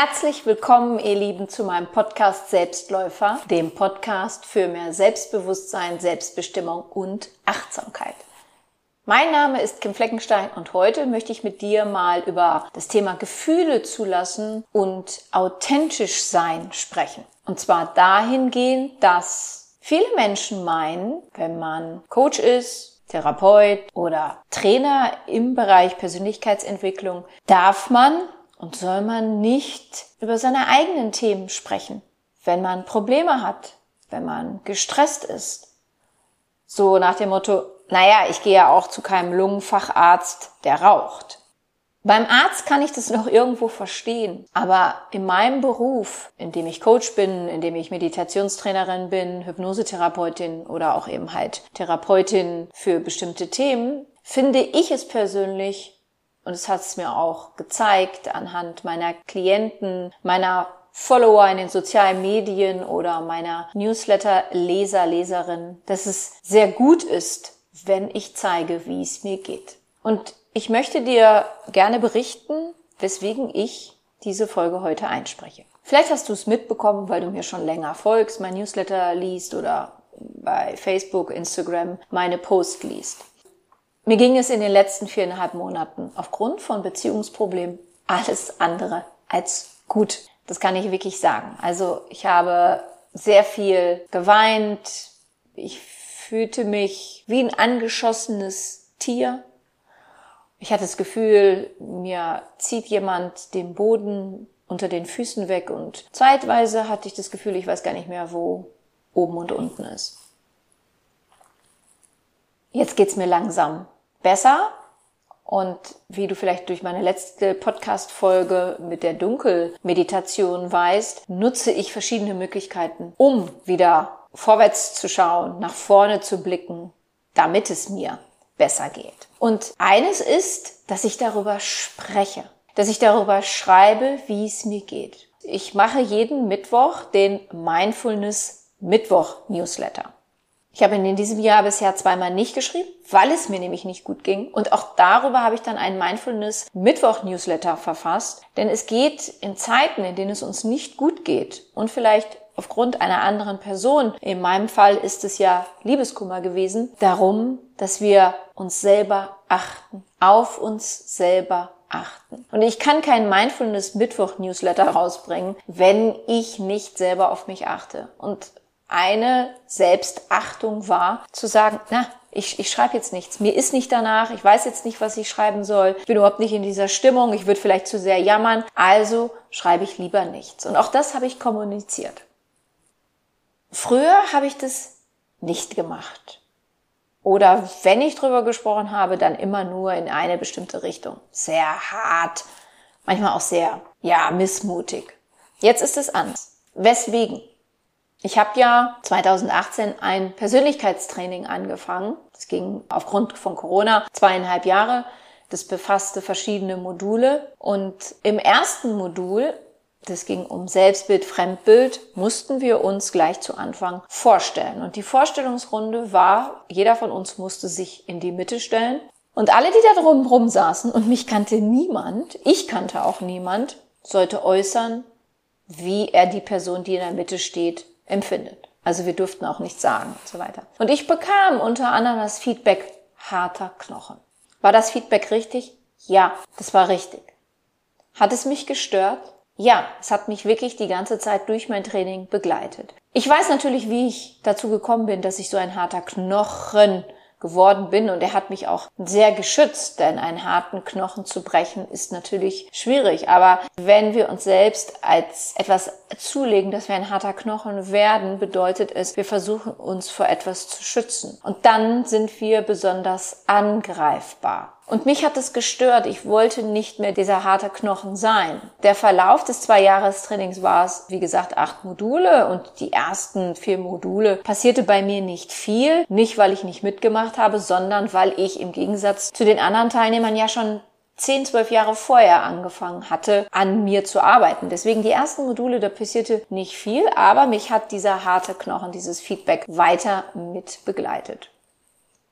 Herzlich willkommen, ihr Lieben, zu meinem Podcast Selbstläufer, dem Podcast für mehr Selbstbewusstsein, Selbstbestimmung und Achtsamkeit. Mein Name ist Kim Fleckenstein und heute möchte ich mit dir mal über das Thema Gefühle zulassen und authentisch sein sprechen. Und zwar dahingehend, dass viele Menschen meinen, wenn man Coach ist, Therapeut oder Trainer im Bereich Persönlichkeitsentwicklung, darf man und soll man nicht über seine eigenen Themen sprechen, wenn man Probleme hat, wenn man gestresst ist. So nach dem Motto, naja, ich gehe ja auch zu keinem Lungenfacharzt, der raucht. Beim Arzt kann ich das noch irgendwo verstehen, aber in meinem Beruf, in dem ich Coach bin, in dem ich Meditationstrainerin bin, Hypnosetherapeutin oder auch eben halt Therapeutin für bestimmte Themen, finde ich es persönlich und es hat es mir auch gezeigt anhand meiner Klienten, meiner Follower in den sozialen Medien oder meiner Newsletter-Leser, Leserin, dass es sehr gut ist, wenn ich zeige, wie es mir geht. Und ich möchte dir gerne berichten, weswegen ich diese Folge heute einspreche. Vielleicht hast du es mitbekommen, weil du mir schon länger folgst, mein Newsletter liest oder bei Facebook, Instagram meine Post liest. Mir ging es in den letzten viereinhalb Monaten aufgrund von Beziehungsproblemen alles andere als gut. Das kann ich wirklich sagen. Also ich habe sehr viel geweint. Ich fühlte mich wie ein angeschossenes Tier. Ich hatte das Gefühl, mir zieht jemand den Boden unter den Füßen weg und zeitweise hatte ich das Gefühl, ich weiß gar nicht mehr, wo oben und unten ist. Jetzt geht's mir langsam besser. Und wie du vielleicht durch meine letzte Podcast-Folge mit der Dunkelmeditation weißt, nutze ich verschiedene Möglichkeiten, um wieder vorwärts zu schauen, nach vorne zu blicken, damit es mir besser geht. Und eines ist, dass ich darüber spreche, dass ich darüber schreibe, wie es mir geht. Ich mache jeden Mittwoch den Mindfulness Mittwoch Newsletter. Ich habe ihn in diesem Jahr bisher zweimal nicht geschrieben, weil es mir nämlich nicht gut ging. Und auch darüber habe ich dann einen Mindfulness Mittwoch Newsletter verfasst. Denn es geht in Zeiten, in denen es uns nicht gut geht und vielleicht aufgrund einer anderen Person, in meinem Fall ist es ja Liebeskummer gewesen, darum, dass wir uns selber achten, auf uns selber achten. Und ich kann keinen Mindfulness Mittwoch Newsletter rausbringen, wenn ich nicht selber auf mich achte. Und eine Selbstachtung war, zu sagen, na, ich, ich schreibe jetzt nichts. Mir ist nicht danach, ich weiß jetzt nicht, was ich schreiben soll, ich bin überhaupt nicht in dieser Stimmung, ich würde vielleicht zu sehr jammern, also schreibe ich lieber nichts. Und auch das habe ich kommuniziert. Früher habe ich das nicht gemacht. Oder wenn ich drüber gesprochen habe, dann immer nur in eine bestimmte Richtung. Sehr hart, manchmal auch sehr, ja, missmutig. Jetzt ist es anders. Weswegen? Ich habe ja 2018 ein Persönlichkeitstraining angefangen. Das ging aufgrund von Corona zweieinhalb Jahre. Das befasste verschiedene Module. Und im ersten Modul, das ging um Selbstbild, Fremdbild, mussten wir uns gleich zu Anfang vorstellen. Und die Vorstellungsrunde war, jeder von uns musste sich in die Mitte stellen. Und alle, die da drumherum saßen, und mich kannte niemand, ich kannte auch niemand, sollte äußern, wie er die Person, die in der Mitte steht, empfindet. Also wir durften auch nichts sagen und so weiter. Und ich bekam unter anderem das Feedback harter Knochen. War das Feedback richtig? Ja, das war richtig. Hat es mich gestört? Ja, es hat mich wirklich die ganze Zeit durch mein Training begleitet. Ich weiß natürlich, wie ich dazu gekommen bin, dass ich so ein harter Knochen geworden bin und er hat mich auch sehr geschützt, denn einen harten Knochen zu brechen ist natürlich schwierig. Aber wenn wir uns selbst als etwas zulegen, dass wir ein harter Knochen werden, bedeutet es, wir versuchen uns vor etwas zu schützen. Und dann sind wir besonders angreifbar. Und mich hat es gestört. Ich wollte nicht mehr dieser harte Knochen sein. Der Verlauf des zwei Jahrestrainings war es, wie gesagt, acht Module und die ersten vier Module passierte bei mir nicht viel. Nicht, weil ich nicht mitgemacht habe, sondern weil ich im Gegensatz zu den anderen Teilnehmern ja schon zehn, zwölf Jahre vorher angefangen hatte, an mir zu arbeiten. Deswegen die ersten Module, da passierte nicht viel, aber mich hat dieser harte Knochen, dieses Feedback weiter mit begleitet.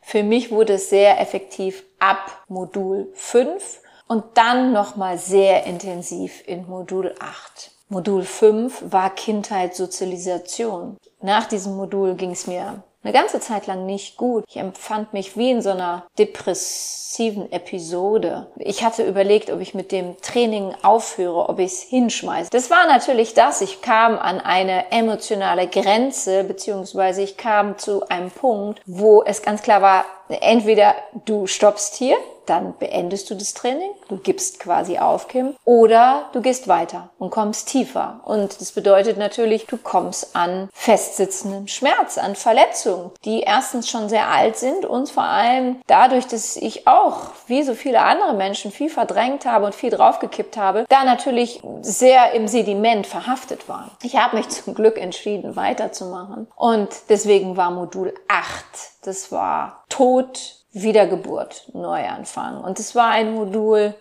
Für mich wurde es sehr effektiv ab Modul 5 und dann nochmal sehr intensiv in Modul 8. Modul 5 war Kindheitssozialisation. Nach diesem Modul ging es mir eine ganze Zeit lang nicht gut. Ich empfand mich wie in so einer depressiven Episode. Ich hatte überlegt, ob ich mit dem Training aufhöre, ob ich es hinschmeiße. Das war natürlich das. Ich kam an eine emotionale Grenze, beziehungsweise ich kam zu einem Punkt, wo es ganz klar war, entweder du stoppst hier dann beendest du das Training, du gibst quasi auf, Kim, oder du gehst weiter und kommst tiefer. Und das bedeutet natürlich, du kommst an festsitzenden Schmerz, an Verletzungen, die erstens schon sehr alt sind und vor allem dadurch, dass ich auch, wie so viele andere Menschen, viel verdrängt habe und viel draufgekippt habe, da natürlich sehr im Sediment verhaftet waren. Ich habe mich zum Glück entschieden, weiterzumachen. Und deswegen war Modul 8, das war Tod, Wiedergeburt, Neuanfang. Und es war ein Modul,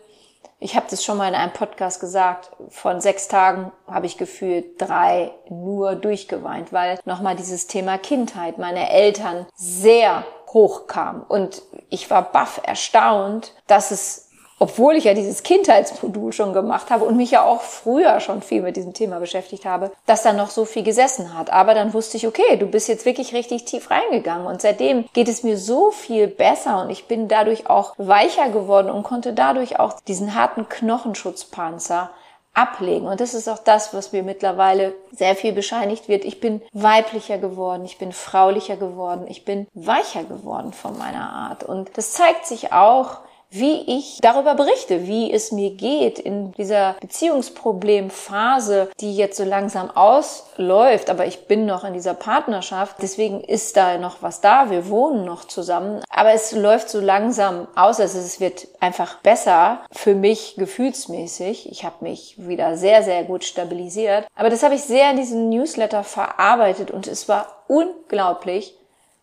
ich habe das schon mal in einem Podcast gesagt, von sechs Tagen habe ich gefühlt drei nur durchgeweint, weil nochmal dieses Thema Kindheit, meine Eltern sehr hoch kam. Und ich war baff erstaunt, dass es obwohl ich ja dieses Kindheitsmodul schon gemacht habe und mich ja auch früher schon viel mit diesem Thema beschäftigt habe, dass da noch so viel gesessen hat. Aber dann wusste ich, okay, du bist jetzt wirklich richtig tief reingegangen und seitdem geht es mir so viel besser und ich bin dadurch auch weicher geworden und konnte dadurch auch diesen harten Knochenschutzpanzer ablegen. Und das ist auch das, was mir mittlerweile sehr viel bescheinigt wird. Ich bin weiblicher geworden, ich bin fraulicher geworden, ich bin weicher geworden von meiner Art. Und das zeigt sich auch wie ich darüber berichte, wie es mir geht in dieser Beziehungsproblemphase, die jetzt so langsam ausläuft, aber ich bin noch in dieser Partnerschaft, deswegen ist da noch was da, wir wohnen noch zusammen, aber es läuft so langsam aus, also es wird einfach besser für mich gefühlsmäßig. Ich habe mich wieder sehr, sehr gut stabilisiert, aber das habe ich sehr in diesem Newsletter verarbeitet. Und es war unglaublich,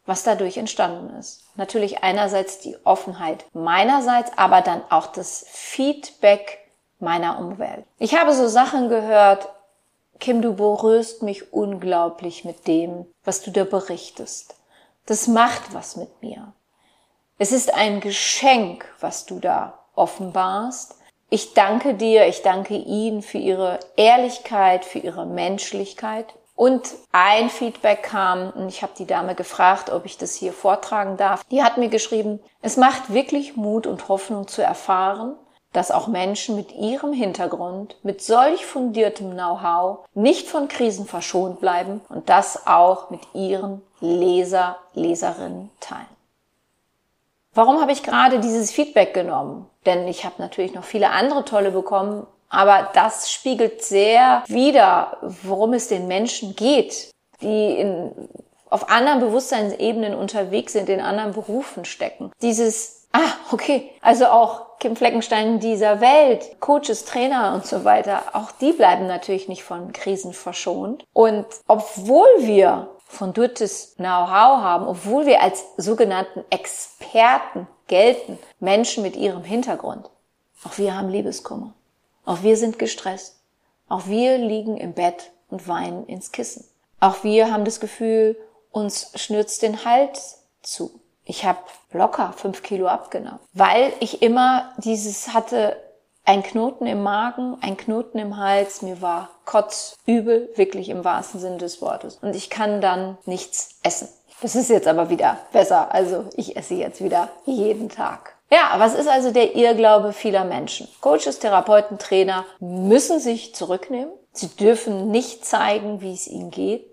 was dadurch entstanden ist. Natürlich einerseits die Offenheit meinerseits, aber dann auch das Feedback meiner Umwelt. Ich habe so Sachen gehört, Kim, du berührst mich unglaublich mit dem, was du da berichtest. Das macht was mit mir. Es ist ein Geschenk, was du da offenbarst. Ich danke dir, ich danke Ihnen für Ihre Ehrlichkeit, für Ihre Menschlichkeit. Und ein Feedback kam, und ich habe die Dame gefragt, ob ich das hier vortragen darf. Die hat mir geschrieben, es macht wirklich Mut und Hoffnung zu erfahren, dass auch Menschen mit ihrem Hintergrund, mit solch fundiertem Know-how nicht von Krisen verschont bleiben und das auch mit ihren Leser, Leserinnen teilen. Warum habe ich gerade dieses Feedback genommen? Denn ich habe natürlich noch viele andere tolle bekommen, aber das spiegelt sehr wider, worum es den Menschen geht, die in, auf anderen Bewusstseinsebenen unterwegs sind, in anderen Berufen stecken. Dieses, ah, okay, also auch Kim Fleckenstein dieser Welt, Coaches, Trainer und so weiter, auch die bleiben natürlich nicht von Krisen verschont. Und obwohl wir fundiertes Know-how haben, obwohl wir als sogenannten Experten gelten, Menschen mit ihrem Hintergrund, auch wir haben Liebeskummer. Auch wir sind gestresst. Auch wir liegen im Bett und weinen ins Kissen. Auch wir haben das Gefühl, uns schnürzt den Hals zu. Ich habe locker fünf Kilo abgenommen, weil ich immer dieses hatte, ein Knoten im Magen, ein Knoten im Hals, mir war kotzübel, wirklich im wahrsten Sinne des Wortes. Und ich kann dann nichts essen. Das ist jetzt aber wieder besser. Also ich esse jetzt wieder jeden Tag. Ja, was ist also der Irrglaube vieler Menschen? Coaches, Therapeuten, Trainer müssen sich zurücknehmen. Sie dürfen nicht zeigen, wie es ihnen geht.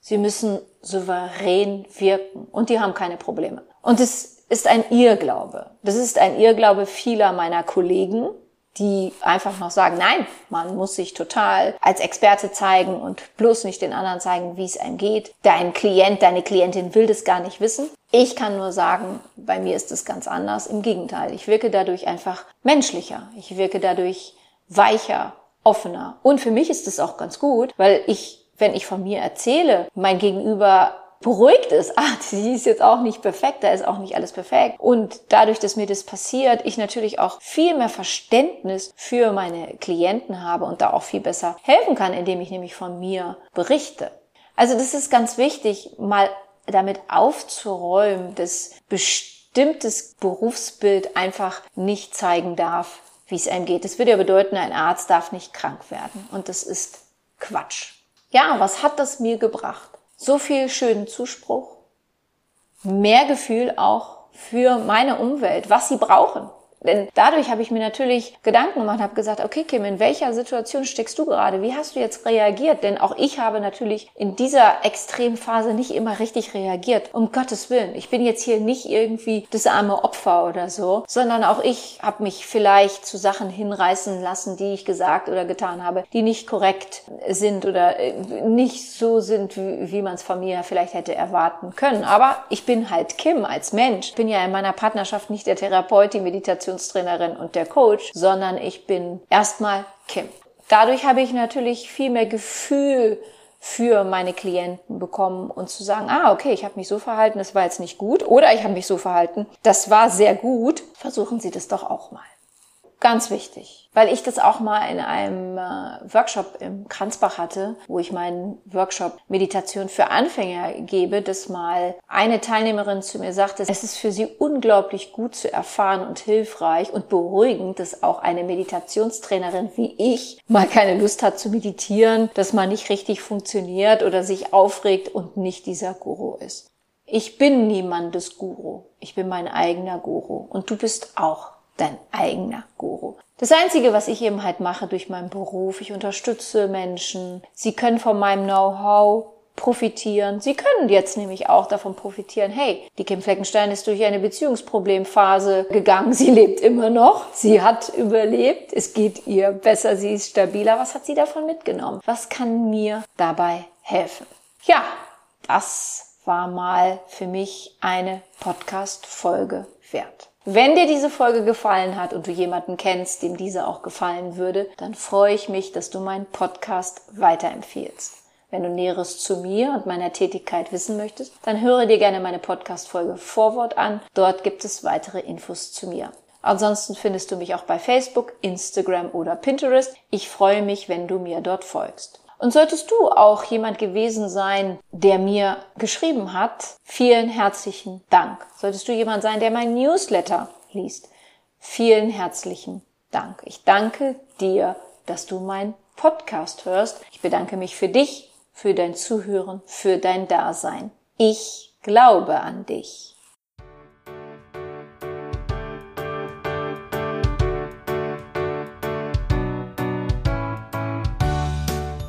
Sie müssen souverän wirken und die haben keine Probleme. Und es ist ein Irrglaube. Das ist ein Irrglaube vieler meiner Kollegen, die einfach noch sagen, nein, man muss sich total als Experte zeigen und bloß nicht den anderen zeigen, wie es einem geht. Dein Klient, deine Klientin will das gar nicht wissen. Ich kann nur sagen, bei mir ist es ganz anders. Im Gegenteil, ich wirke dadurch einfach menschlicher. Ich wirke dadurch weicher, offener. Und für mich ist es auch ganz gut, weil ich, wenn ich von mir erzähle, mein Gegenüber beruhigt ist, ah, sie ist jetzt auch nicht perfekt, da ist auch nicht alles perfekt. Und dadurch, dass mir das passiert, ich natürlich auch viel mehr Verständnis für meine Klienten habe und da auch viel besser helfen kann, indem ich nämlich von mir berichte. Also das ist ganz wichtig, mal damit aufzuräumen, dass bestimmtes Berufsbild einfach nicht zeigen darf, wie es einem geht. Das würde ja bedeuten, ein Arzt darf nicht krank werden. Und das ist Quatsch. Ja, was hat das mir gebracht? So viel schönen Zuspruch, mehr Gefühl auch für meine Umwelt, was sie brauchen. Denn dadurch habe ich mir natürlich Gedanken gemacht, habe gesagt, okay, Kim, in welcher Situation steckst du gerade? Wie hast du jetzt reagiert? Denn auch ich habe natürlich in dieser Extremphase nicht immer richtig reagiert. Um Gottes Willen. Ich bin jetzt hier nicht irgendwie das arme Opfer oder so, sondern auch ich habe mich vielleicht zu Sachen hinreißen lassen, die ich gesagt oder getan habe, die nicht korrekt sind oder äh, nicht so sind, wie, wie man es von mir vielleicht hätte erwarten können. Aber ich bin halt Kim als Mensch. Ich bin ja in meiner Partnerschaft nicht der Therapeut, die Meditation Meditationstrainerin und der Coach, sondern ich bin erstmal Kim. Dadurch habe ich natürlich viel mehr Gefühl für meine Klienten bekommen und zu sagen, ah, okay, ich habe mich so verhalten, das war jetzt nicht gut, oder ich habe mich so verhalten, das war sehr gut, versuchen Sie das doch auch mal. Ganz wichtig, weil ich das auch mal in einem äh, Workshop im Kranzbach hatte, wo ich meinen Workshop Meditation für Anfänger gebe, dass mal eine Teilnehmerin zu mir sagte, es ist für sie unglaublich gut zu erfahren und hilfreich und beruhigend, dass auch eine Meditationstrainerin wie ich mal keine Lust hat zu meditieren, dass man nicht richtig funktioniert oder sich aufregt und nicht dieser Guru ist. Ich bin niemandes Guru. Ich bin mein eigener Guru. Und du bist auch dein eigener Guru. Das Einzige, was ich eben halt mache durch meinen Beruf, ich unterstütze Menschen. Sie können von meinem Know-how profitieren. Sie können jetzt nämlich auch davon profitieren. Hey, die Kim Fleckenstein ist durch eine Beziehungsproblemphase gegangen. Sie lebt immer noch. Sie hat überlebt. Es geht ihr besser. Sie ist stabiler. Was hat sie davon mitgenommen? Was kann mir dabei helfen? Ja, das war mal für mich eine Podcast-Folge wert. Wenn dir diese Folge gefallen hat und du jemanden kennst, dem diese auch gefallen würde, dann freue ich mich, dass du meinen Podcast weiterempfiehlst. Wenn du Näheres zu mir und meiner Tätigkeit wissen möchtest, dann höre dir gerne meine Podcast-Folge Vorwort an. Dort gibt es weitere Infos zu mir. Ansonsten findest du mich auch bei Facebook, Instagram oder Pinterest. Ich freue mich, wenn du mir dort folgst. Und solltest du auch jemand gewesen sein, der mir geschrieben hat, vielen herzlichen Dank. Solltest du jemand sein, der mein Newsletter liest, vielen herzlichen Dank. Ich danke dir, dass du meinen Podcast hörst. Ich bedanke mich für dich, für dein Zuhören, für dein Dasein. Ich glaube an dich.